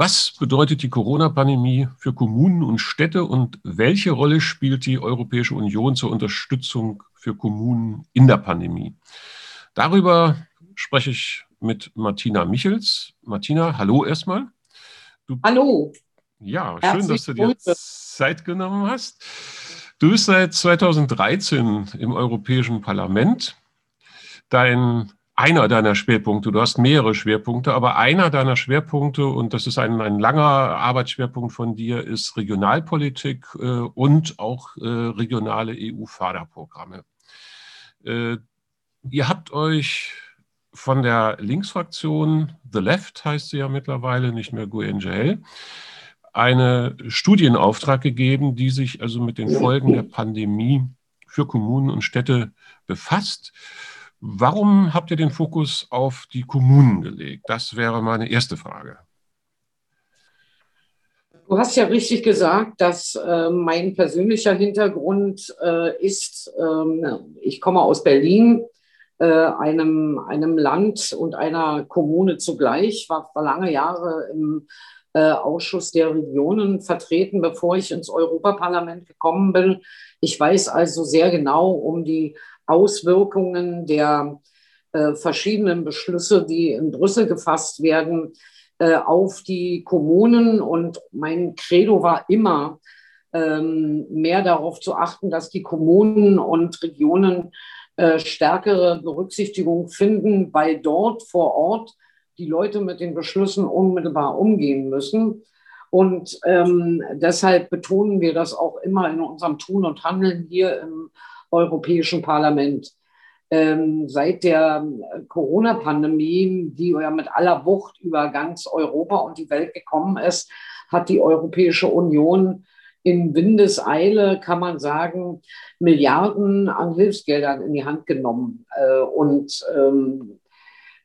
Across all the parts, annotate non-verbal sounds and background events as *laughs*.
Was bedeutet die Corona-Pandemie für Kommunen und Städte und welche Rolle spielt die Europäische Union zur Unterstützung für Kommunen in der Pandemie? Darüber spreche ich mit Martina Michels. Martina, hallo erstmal. Du, hallo. Ja, schön, dass du dir Zeit genommen hast. Du bist seit 2013 im Europäischen Parlament. Dein einer deiner Schwerpunkte, du hast mehrere Schwerpunkte, aber einer deiner Schwerpunkte, und das ist ein, ein langer Arbeitsschwerpunkt von dir, ist Regionalpolitik äh, und auch äh, regionale EU-Förderprogramme. Äh, ihr habt euch von der Linksfraktion, The Left heißt sie ja mittlerweile, nicht mehr GUNGL, eine Studie in Auftrag gegeben, die sich also mit den Folgen der Pandemie für Kommunen und Städte befasst. Warum habt ihr den Fokus auf die Kommunen gelegt? Das wäre meine erste Frage. Du hast ja richtig gesagt, dass äh, mein persönlicher Hintergrund äh, ist, ähm, ich komme aus Berlin, äh, einem, einem Land und einer Kommune zugleich, war, war lange Jahre im äh, Ausschuss der Regionen vertreten, bevor ich ins Europaparlament gekommen bin. Ich weiß also sehr genau um die Auswirkungen der äh, verschiedenen Beschlüsse, die in Brüssel gefasst werden, äh, auf die Kommunen. Und mein Credo war immer, ähm, mehr darauf zu achten, dass die Kommunen und Regionen äh, stärkere Berücksichtigung finden, weil dort vor Ort die Leute mit den Beschlüssen unmittelbar umgehen müssen. Und ähm, deshalb betonen wir das auch immer in unserem Tun und Handeln hier im Europäischen Parlament. Ähm, seit der äh, Corona-Pandemie, die ja mit aller Wucht über ganz Europa und die Welt gekommen ist, hat die Europäische Union in Windeseile, kann man sagen, Milliarden an Hilfsgeldern in die Hand genommen. Äh, und ähm,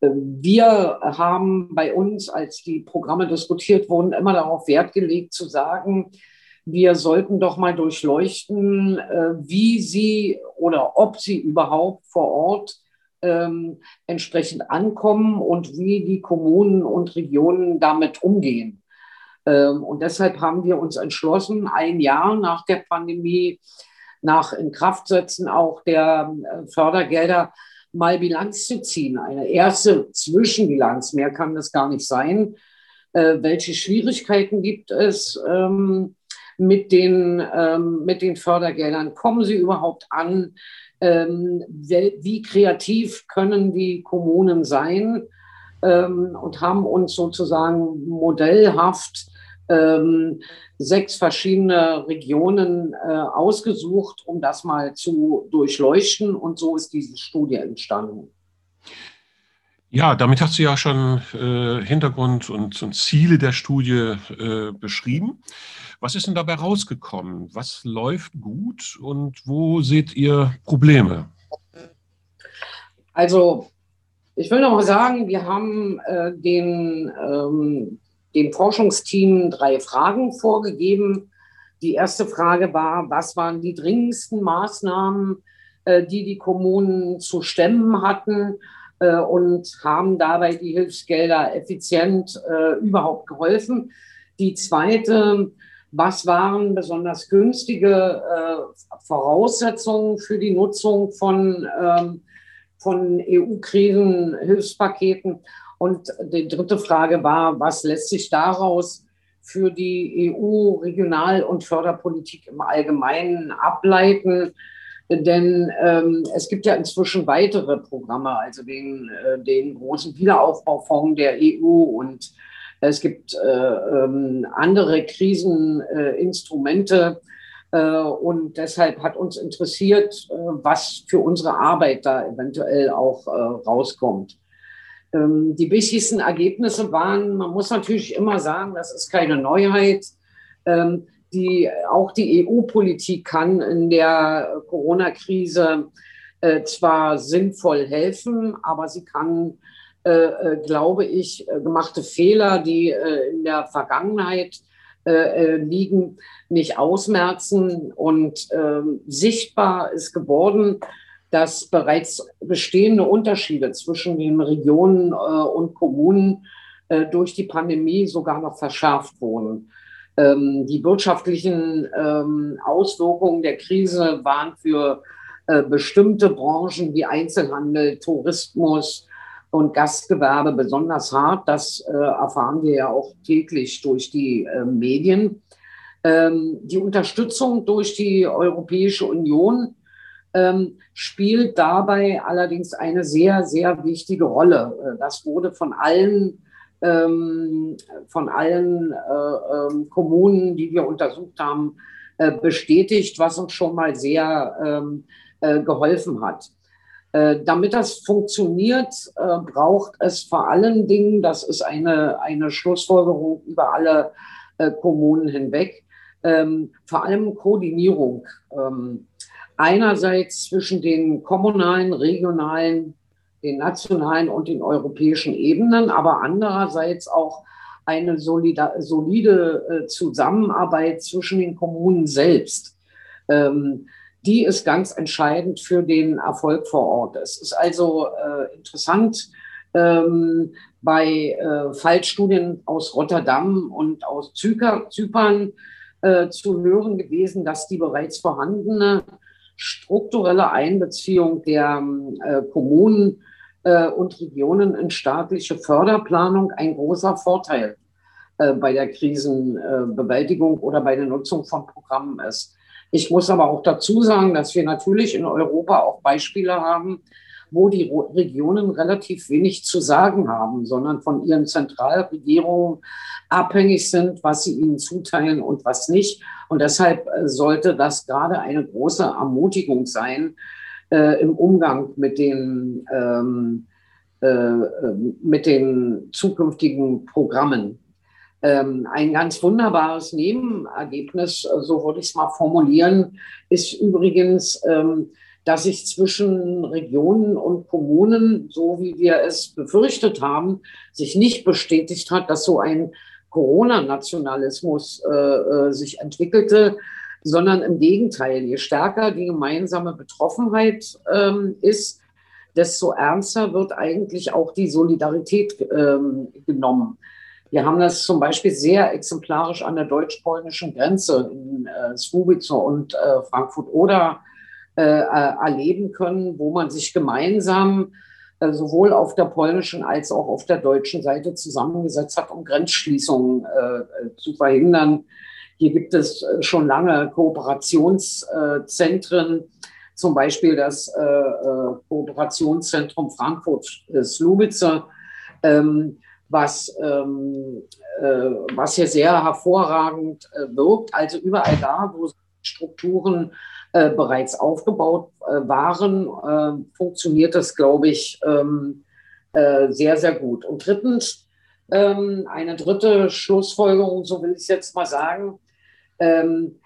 wir haben bei uns, als die Programme diskutiert wurden, immer darauf Wert gelegt zu sagen, wir sollten doch mal durchleuchten, äh, wie sie oder ob sie überhaupt vor Ort ähm, entsprechend ankommen und wie die Kommunen und Regionen damit umgehen. Ähm, und deshalb haben wir uns entschlossen, ein Jahr nach der Pandemie, nach Inkraftsetzen auch der äh, Fördergelder, mal Bilanz zu ziehen. Eine erste Zwischenbilanz, mehr kann das gar nicht sein. Äh, welche Schwierigkeiten gibt es? Ähm, mit den, ähm, mit den Fördergeldern? Kommen sie überhaupt an? Ähm, wie, kreativ können die Kommunen sein? Ähm, und haben uns sozusagen modellhaft ähm, sechs verschiedene Regionen äh, ausgesucht, um das mal zu durchleuchten. Und so ist diese Studie entstanden. Ja, damit hast du ja schon äh, Hintergrund und, und, Ziele der Studie äh, beschrieben. Was ist denn dabei rausgekommen? Was läuft gut und wo seht ihr Probleme? Also, ich will noch mal sagen, wir haben äh, den, ähm, dem Forschungsteam drei Fragen vorgegeben. Die erste Frage war, was waren die dringendsten Maßnahmen, äh, die die Kommunen zu stemmen hatten? Äh, und haben dabei die Hilfsgelder effizient äh, überhaupt geholfen. Die zweite, was waren besonders günstige äh, Voraussetzungen für die Nutzung von, ähm, von EU-Krisenhilfspaketen? Und die dritte Frage war, was lässt sich daraus für die EU-Regional- und Förderpolitik im Allgemeinen ableiten? Denn ähm, es gibt ja inzwischen weitere Programme, also den, äh, den großen Wiederaufbaufonds der EU und es gibt äh, ähm, andere Kriseninstrumente. Äh, und deshalb hat uns interessiert, äh, was für unsere Arbeit da eventuell auch äh, rauskommt. Ähm, die wichtigsten Ergebnisse waren, man muss natürlich immer sagen, das ist keine Neuheit. Ähm, die auch die EU-Politik kann in der Corona-Krise äh, zwar sinnvoll helfen, aber sie kann, äh, äh glaube ich, äh, gemachte Fehler, die äh, in der Vergangenheit äh, liegen, nicht ausmerzen. Und ähm, sichtbar ist geworden, dass bereits bestehende Unterschiede zwischen den Regionen und Kommunen durch die Pandemie sogar noch verschärft wurden. Ähm, die wirtschaftlichen ähm, Auswirkungen der Krise waren für äh, bestimmte Branchen wie Einzelhandel, Tourismus und Gastgewerbe besonders hart. Das äh, erfahren wir ja auch täglich durch die äh, Medien. Ähm, die Unterstützung durch die Europäische Union spielt dabei allerdings eine sehr, sehr wichtige Rolle. Das wurde von allen, von allen äh, ähm, Kommunen, die wir untersucht haben, äh, bestätigt, was uns schon mal sehr ähm, äh, geholfen hat. Damit das funktioniert, braucht es vor allen Dingen, das ist eine, eine Schlussfolgerung über alle Kommunen hinweg, ähm, vor allem Koordinierung. Ähm, einerseits zwischen den kommunalen, regionalen, den nationalen und den europäischen Ebenen, aber andererseits auch eine solide, äh, Zusammenarbeit zwischen den Kommunen selbst. Ähm, die ist ganz entscheidend für den Erfolg vor Ort. Es ist also äh, interessant, ähm, bei äh, Fallstudien aus Rotterdam und aus Zypern zu hören gewesen, dass die bereits vorhandene strukturelle Einbeziehung der äh, Kommunen äh, und Regionen in staatliche Förderplanung ein großer Vorteil äh, bei der Krisenbewältigung oder bei der Nutzung von Programmen ist. Ich muss aber auch dazu sagen, dass wir natürlich in Europa auch Beispiele haben, wo die Regionen relativ wenig zu sagen haben, sondern von ihren Zentralregierungen abhängig sind, was sie ihnen zuteilen und was nicht. Und deshalb äh, sollte das gerade eine große Ermutigung sein äh, im Umgang mit den, ähm, äh, mit den zukünftigen Programmen. Ähm, ein ganz wunderbares Nebenergebnis, so würde ich es mal formulieren, ist übrigens, ähm, dass sich zwischen Regionen und Kommunen, so wie wir es befürchtet haben, sich nicht bestätigt hat, dass so ein Corona-Nationalismus äh, äh, sich entwickelte, sondern im Gegenteil, je stärker die gemeinsame Betroffenheit ähm, ist, desto ernster wird eigentlich auch die Solidarität ähm, genommen. Wir haben das zum Beispiel sehr exemplarisch an der deutsch-polnischen Grenze in äh, Słubice und äh, Frankfurt-Oder äh, äh, erleben können, wo man sich gemeinsam äh, sowohl auf der polnischen als auch auf der deutschen Seite zusammengesetzt hat, um Grenzschließungen äh, zu verhindern. Hier gibt es äh, schon lange Kooperationszentren, zum Beispiel das äh, Kooperationszentrum Frankfurt-Slubice, ähm, was, ähm, äh, was hier sehr hervorragend wirkt. Also überall da, wo Strukturen äh, bereits aufgebaut äh, waren, äh, funktioniert das, glaube ich, ähm, äh, sehr, sehr gut. Und drittens, ähm, eine dritte Schlussfolgerung, so will ich es jetzt mal sagen, ähm,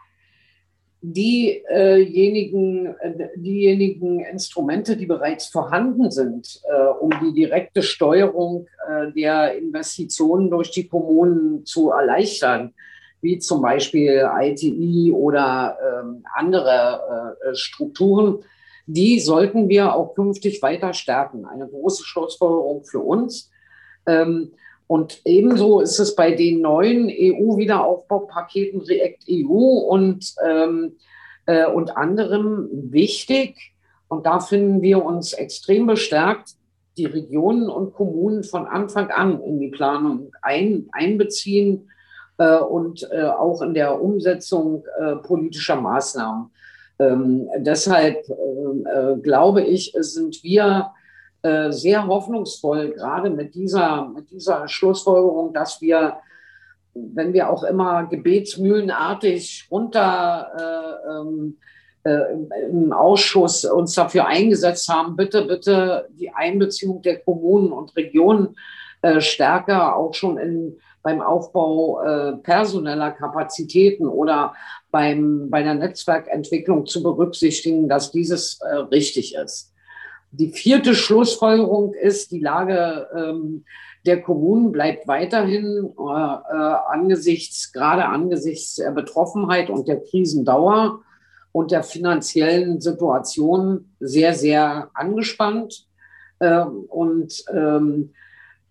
diejenigen, äh, diejenigen Instrumente, die bereits vorhanden sind, äh, um die direkte Steuerung der Investitionen durch die Kommunen zu erleichtern, wie zum Beispiel ITI oder ähm, andere äh, Strukturen, die sollten wir auch künftig weiter stärken. Eine große Schlussfolgerung für uns. Ähm, und ebenso ist es bei den neuen EU-Wiederaufbaupaketen React EU und, ähm, äh, und anderem wichtig. Und da finden wir uns extrem bestärkt, die Regionen und Kommunen von Anfang an in die Planung ein, einbeziehen äh, und äh, auch in der Umsetzung äh, politischer Maßnahmen. Ähm, deshalb glaube ich, sind wir sehr hoffnungsvoll, gerade mit dieser, mit dieser Schlussfolgerung, dass wir, wenn wir auch immer gebetsmühlenartig runter ähm, im Ausschuss uns dafür eingesetzt haben, bitte, bitte die Einbeziehung der Kommunen und Regionen stärker auch schon in beim Aufbau äh, personeller Kapazitäten oder beim, bei der Netzwerkentwicklung zu berücksichtigen, dass dieses äh, richtig ist. Die vierte Schlussfolgerung ist, die Lage ähm, der Kommunen bleibt weiterhin äh, äh, angesichts, gerade angesichts der Betroffenheit und der Krisendauer und der finanziellen Situation sehr, sehr angespannt. Ähm, und ähm,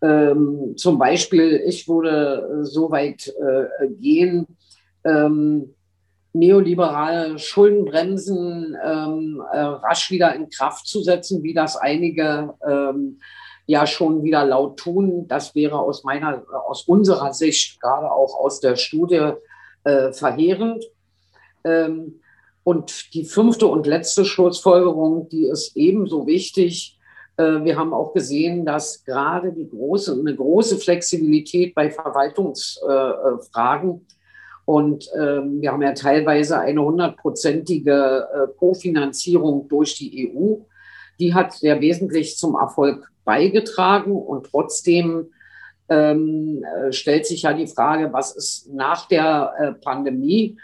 Ähm, zum Beispiel, ich würde so weit äh, gehen, ähm, neoliberale Schuldenbremsen ähm, äh, rasch wieder in Kraft zu setzen, wie das einige ähm, ja schon wieder laut tun. Das wäre aus meiner, aus unserer Sicht, gerade auch aus der Studie, äh, verheerend. Ähm, und die fünfte und letzte Schlussfolgerung, die ist ebenso wichtig. Äh, wir haben auch gesehen, dass gerade die große, eine große Flexibilität bei Verwaltungsfragen und ähm, wir haben ja teilweise eine hundertprozentige äh, Kofinanzierung durch die EU. Die hat sehr wesentlich zum Erfolg beigetragen und trotzdem ähm, äh, stellt sich ja die Frage, was ist nach der äh, Pandemie?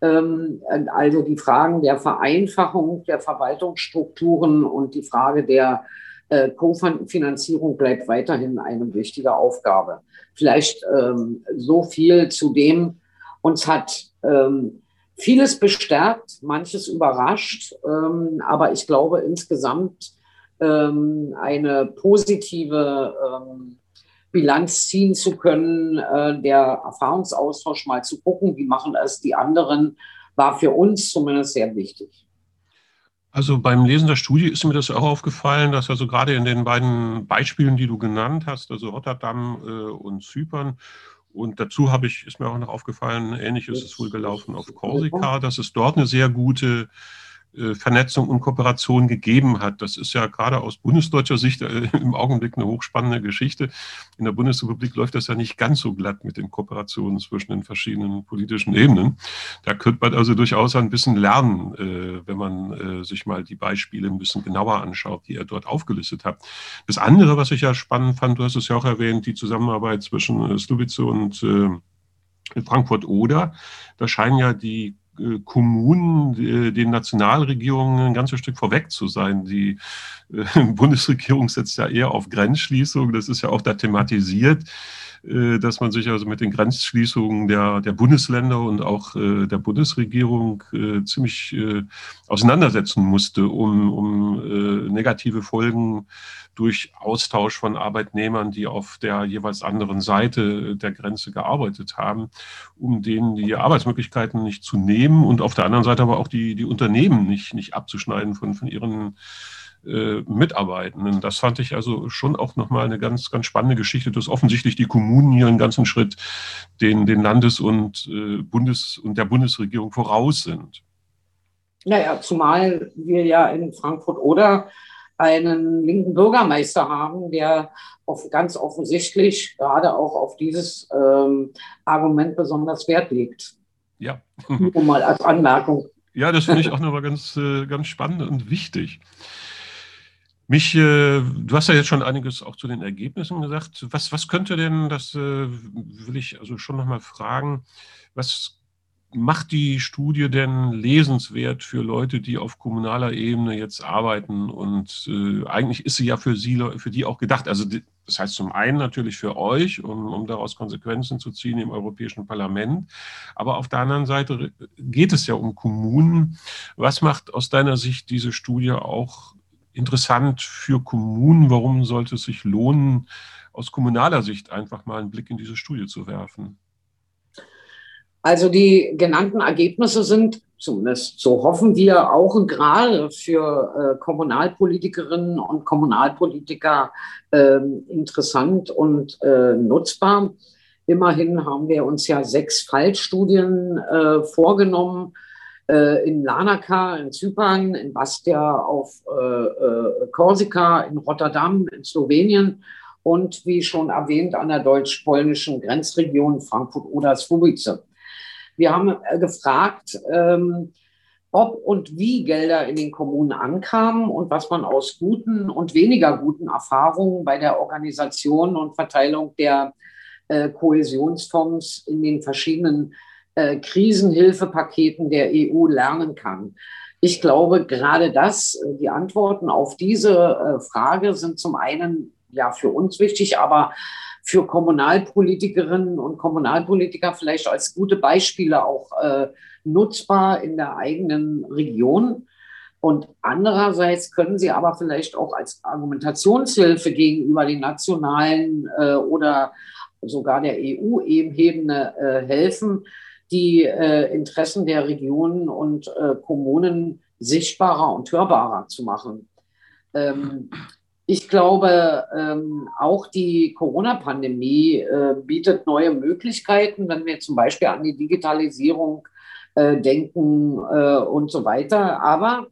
Ähm, also die Fragen der Vereinfachung der Verwaltungsstrukturen und die Frage der äh, Kofinanzierung bleibt weiterhin eine wichtige Aufgabe. Vielleicht ähm, so viel zu dem, uns hat ähm, vieles bestärkt, manches überrascht, ähm, aber ich glaube insgesamt ähm, eine positive ähm, Bilanz ziehen zu können, äh, der Erfahrungsaustausch mal zu gucken, wie machen es die anderen, war für uns zumindest sehr wichtig. Also beim Lesen der Studie ist mir das auch aufgefallen, dass also gerade in den beiden Beispielen, die du genannt hast, also Rotterdam äh, und Zypern, und dazu habe ich, ist mir auch noch aufgefallen, ähnliches ist wohl gelaufen auf Korsika, dass es dort eine sehr gute Vernetzung und Kooperation gegeben hat. Das ist ja gerade aus bundesdeutscher Sicht äh, im Augenblick eine hochspannende Geschichte. In der Bundesrepublik läuft das ja nicht ganz so glatt mit den Kooperationen zwischen den verschiedenen politischen Ebenen. Da könnte man also durchaus ein bisschen lernen, äh, wenn man sich mal die Beispiele ein bisschen genauer anschaut, die ihr dort aufgelistet habt. Das andere, was ich ja spannend fand, du hast es ja auch erwähnt, die Zusammenarbeit zwischen Slubice und Frankfurt-Oder. Da scheinen ja die äh, Kommunen, äh, den Nationalregierungen ein ganzes Stück vorweg zu sein. Die äh, *laughs* Bundesregierung setzt ja eher auf Grenzschließung. Das ist ja auch da thematisiert, dass man sich also mit den Grenzschließungen der, der Bundesländer und auch der Bundesregierung ziemlich auseinandersetzen musste, um, um negative Folgen durch Austausch von Arbeitnehmern, die auf der jeweils anderen Seite der Grenze gearbeitet haben, um denen die Arbeitsmöglichkeiten nicht zu nehmen und auf der anderen Seite aber auch die, die Unternehmen nicht, nicht abzuschneiden von, von ihren äh, Mitarbeitenden. Das fand ich also schon auch nochmal eine ganz, ganz spannende Geschichte, dass offensichtlich die Kommunen hier einen ganzen Schritt den, den Landes- und äh, Bundes- und der Bundesregierung voraus sind. Naja, zumal wir ja in Frankfurt oder einen linken Bürgermeister haben, der auf, ganz offensichtlich gerade auch auf dieses ähm, Argument besonders Wert legt. Ja. Nur mal als Anmerkung. Ja, das finde ich auch nochmal ganz, äh, ganz spannend und wichtig. Mich, äh, du hast ja jetzt schon einiges auch zu den Ergebnissen gesagt. Was, was könnte denn, das äh, will ich also schon nochmal fragen, was macht die Studie denn lesenswert für Leute, die auf kommunaler Ebene jetzt arbeiten? Und äh, eigentlich ist sie ja für sie, für die auch gedacht. Also das heißt zum einen natürlich für euch, um, um daraus Konsequenzen zu ziehen im Europäischen Parlament. Aber auf der anderen Seite geht es ja um Kommunen. Was macht aus deiner Sicht diese Studie auch interessant für Kommunen? Warum sollte es sich lohnen, aus kommunaler Sicht einfach mal einen Blick in diese Studie zu werfen? Also die genannten Ergebnisse sind, zumindest so hoffen wir, auch gerade für äh, Kommunalpolitikerinnen und Kommunalpolitiker äh, interessant und äh, nutzbar. Immerhin haben wir uns ja sechs Fallstudien äh, vorgenommen äh, in Lanaka, in Zypern, in Bastia auf äh, Korsika, in Rotterdam, in Slowenien und wie schon erwähnt an der deutsch-polnischen Grenzregion Frankfurt-Oder-Słubice. Wir haben äh, gefragt, ähm, ob und wie Gelder in den Kommunen ankamen und was man aus guten und weniger guten Erfahrungen bei der Organisation und Verteilung der äh, Kohäsionsfonds in den verschiedenen äh, Krisenhilfepaketen der EU lernen kann. Ich glaube, gerade das, äh, die Antworten auf diese äh, Frage sind zum einen ja für uns wichtig, aber für Kommunalpolitikerinnen und Kommunalpolitiker vielleicht als gute Beispiele auch äh, nutzbar in der eigenen Region. Und andererseits können sie aber vielleicht auch als Argumentationshilfe gegenüber den nationalen äh, oder sogar der EU-Ebene äh, helfen, die äh, Interessen der Regionen und äh, Kommunen sichtbarer und hörbarer zu machen. Ähm, ich glaube, ähm, auch die Corona-Pandemie äh, bietet neue Möglichkeiten, wenn wir zum Beispiel an die Digitalisierung äh, denken äh, und so weiter. Aber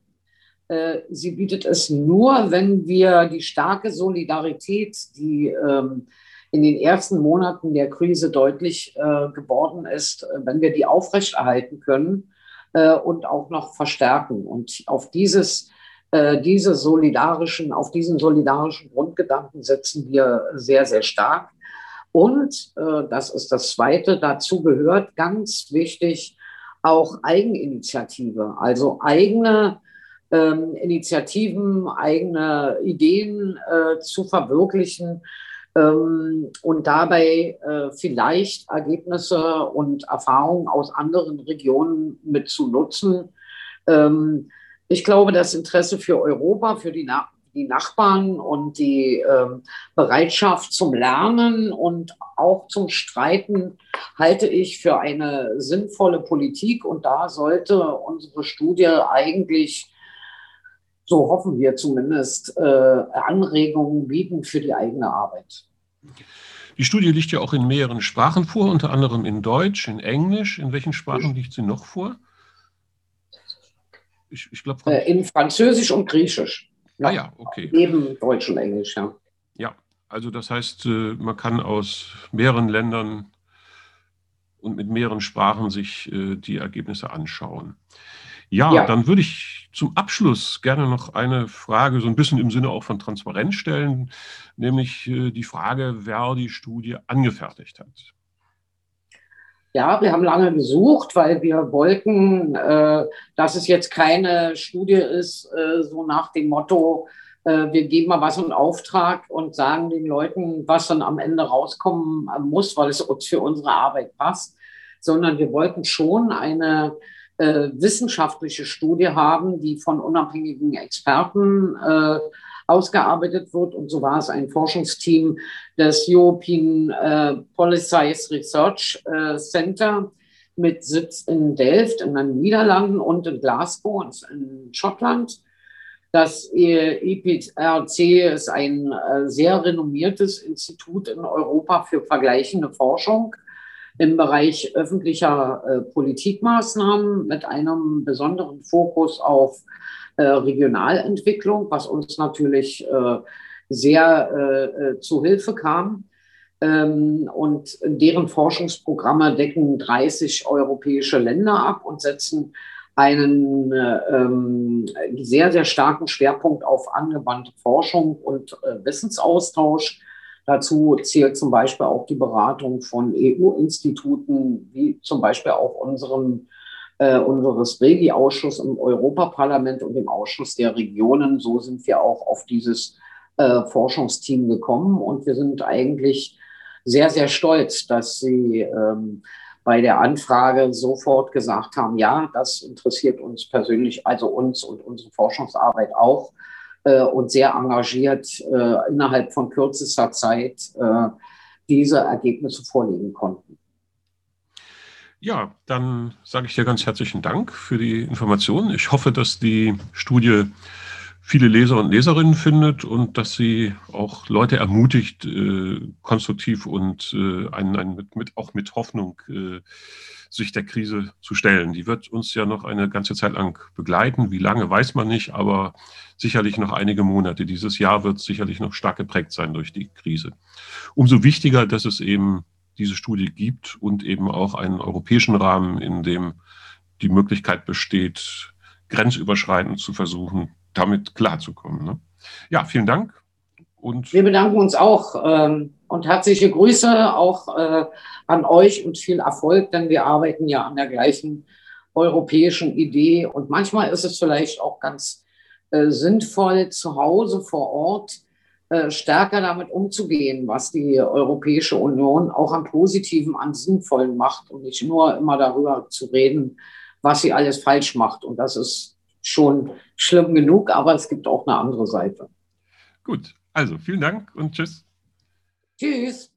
äh, sie bietet es nur, wenn wir die starke Solidarität, die ähm, in den ersten Monaten der Krise deutlich äh, geworden ist, äh, wenn wir die aufrechterhalten können äh, und auch noch verstärken. Und auf dieses, äh, diese solidarischen, auf diesen solidarischen Grundgedanken setzen wir sehr, sehr stark. Und äh, das ist das Zweite, dazu gehört ganz wichtig auch Eigeninitiative, also eigene ähm, Initiativen, eigene Ideen äh, zu verwirklichen ähm, und dabei äh, vielleicht Ergebnisse und Erfahrungen aus anderen Regionen mit zu nutzen. Ähm, ich glaube, das Interesse für Europa, für die, Na die Nachbarn und die ähm, Bereitschaft zum Lernen und auch zum Streiten halte ich für eine sinnvolle Politik. Und da sollte unsere Studie eigentlich so hoffen wir zumindest, äh, Anregungen bieten für die eigene Arbeit. Die Studie liegt ja auch in mehreren Sprachen vor, unter anderem in Deutsch, in Englisch. In welchen Sprachen liegt sie noch vor? Ich, ich glaube. Äh, in Französisch und Griechisch. Ja, ah ja, okay. Neben Deutsch und Englisch, ja. Ja, also das heißt, äh, man kann aus mehreren Ländern und mit mehreren Sprachen sich äh, die Ergebnisse anschauen. Ja, ja, dann würde ich zum Abschluss gerne noch eine Frage so ein bisschen im Sinne auch von Transparenz stellen, nämlich äh, die Frage, wer die Studie angefertigt hat. Ja, wir haben lange gesucht, weil wir wollten, äh, dass es jetzt keine Studie ist, äh, so nach dem Motto, äh, wir geben mal was in Auftrag und sagen den Leuten, was dann am Ende rauskommen muss, weil es uns für unsere Arbeit passt, sondern wir wollten schon eine äh, wissenschaftliche Studie haben, die von unabhängigen Experten äh, ausgearbeitet wird. Und so war es ein Forschungsteam des European äh, Policies Research äh, Center mit Sitz in Delft in den Niederlanden und in Glasgow in Schottland. Das EPRC ist ein äh, sehr renommiertes Institut in Europa für vergleichende Forschung im Bereich öffentlicher äh, Politikmaßnahmen mit einem besonderen Fokus auf äh, Regionalentwicklung, was uns natürlich äh, sehr äh, äh, zu Hilfe kam. Ähm, und deren Forschungsprogramme decken 30 europäische Länder ab und setzen einen äh, ähm, sehr, sehr starken Schwerpunkt auf angewandte Forschung und Wissensaustausch Dazu zählt zum Beispiel auch die Beratung von EU-Instituten, wie zum Beispiel auch unserem, äh, unseres Regi-Ausschusses im Europaparlament und dem Ausschuss der Regionen. So sind wir auch auf dieses äh, Forschungsteam gekommen und wir sind eigentlich sehr, sehr stolz, dass Sie ähm, bei der Anfrage sofort gesagt haben, ja, das interessiert uns persönlich, also uns und unsere Forschungsarbeit auch äh, und sehr engagiert äh, innerhalb von kürzester Zeit äh, diese Ergebnisse vorlegen konnten. Ja, dann sage ich dir ganz herzlichen Dank für die Informationen. Ich hoffe, dass die Studie viele Leser und Leserinnen findet und dass sie auch Leute ermutigt, äh, konstruktiv und äh, einen, einen mit, mit, auch mit Hoffnung äh, sich der Krise zu stellen. Die wird uns ja noch eine ganze Zeit lang begleiten. Wie lange weiß man nicht, aber sicherlich noch einige Monate. Dieses Jahr wird sicherlich noch stark geprägt sein durch die Krise. Umso wichtiger, dass es eben diese Studie gibt und eben auch einen europäischen Rahmen, in dem die Möglichkeit besteht, grenzüberschreitend zu versuchen, damit klarzukommen. Ne? Ja, vielen Dank. Und Wir bedanken uns auch ähm, und herzliche Grüße auch äh, an euch und viel Erfolg, denn wir arbeiten ja an der gleichen europäischen Idee. Und manchmal ist es vielleicht auch ganz äh, sinnvoll, zu Hause vor Ort äh, stärker damit umzugehen, was die Europäische Union auch am Positiven, an Sinnvollen macht und nicht nur immer darüber zu reden, was sie alles falsch macht. Und das ist schon schlimm genug, aber es gibt auch eine andere Seite. Gut, also vielen Dank und tschüss. Tschüss.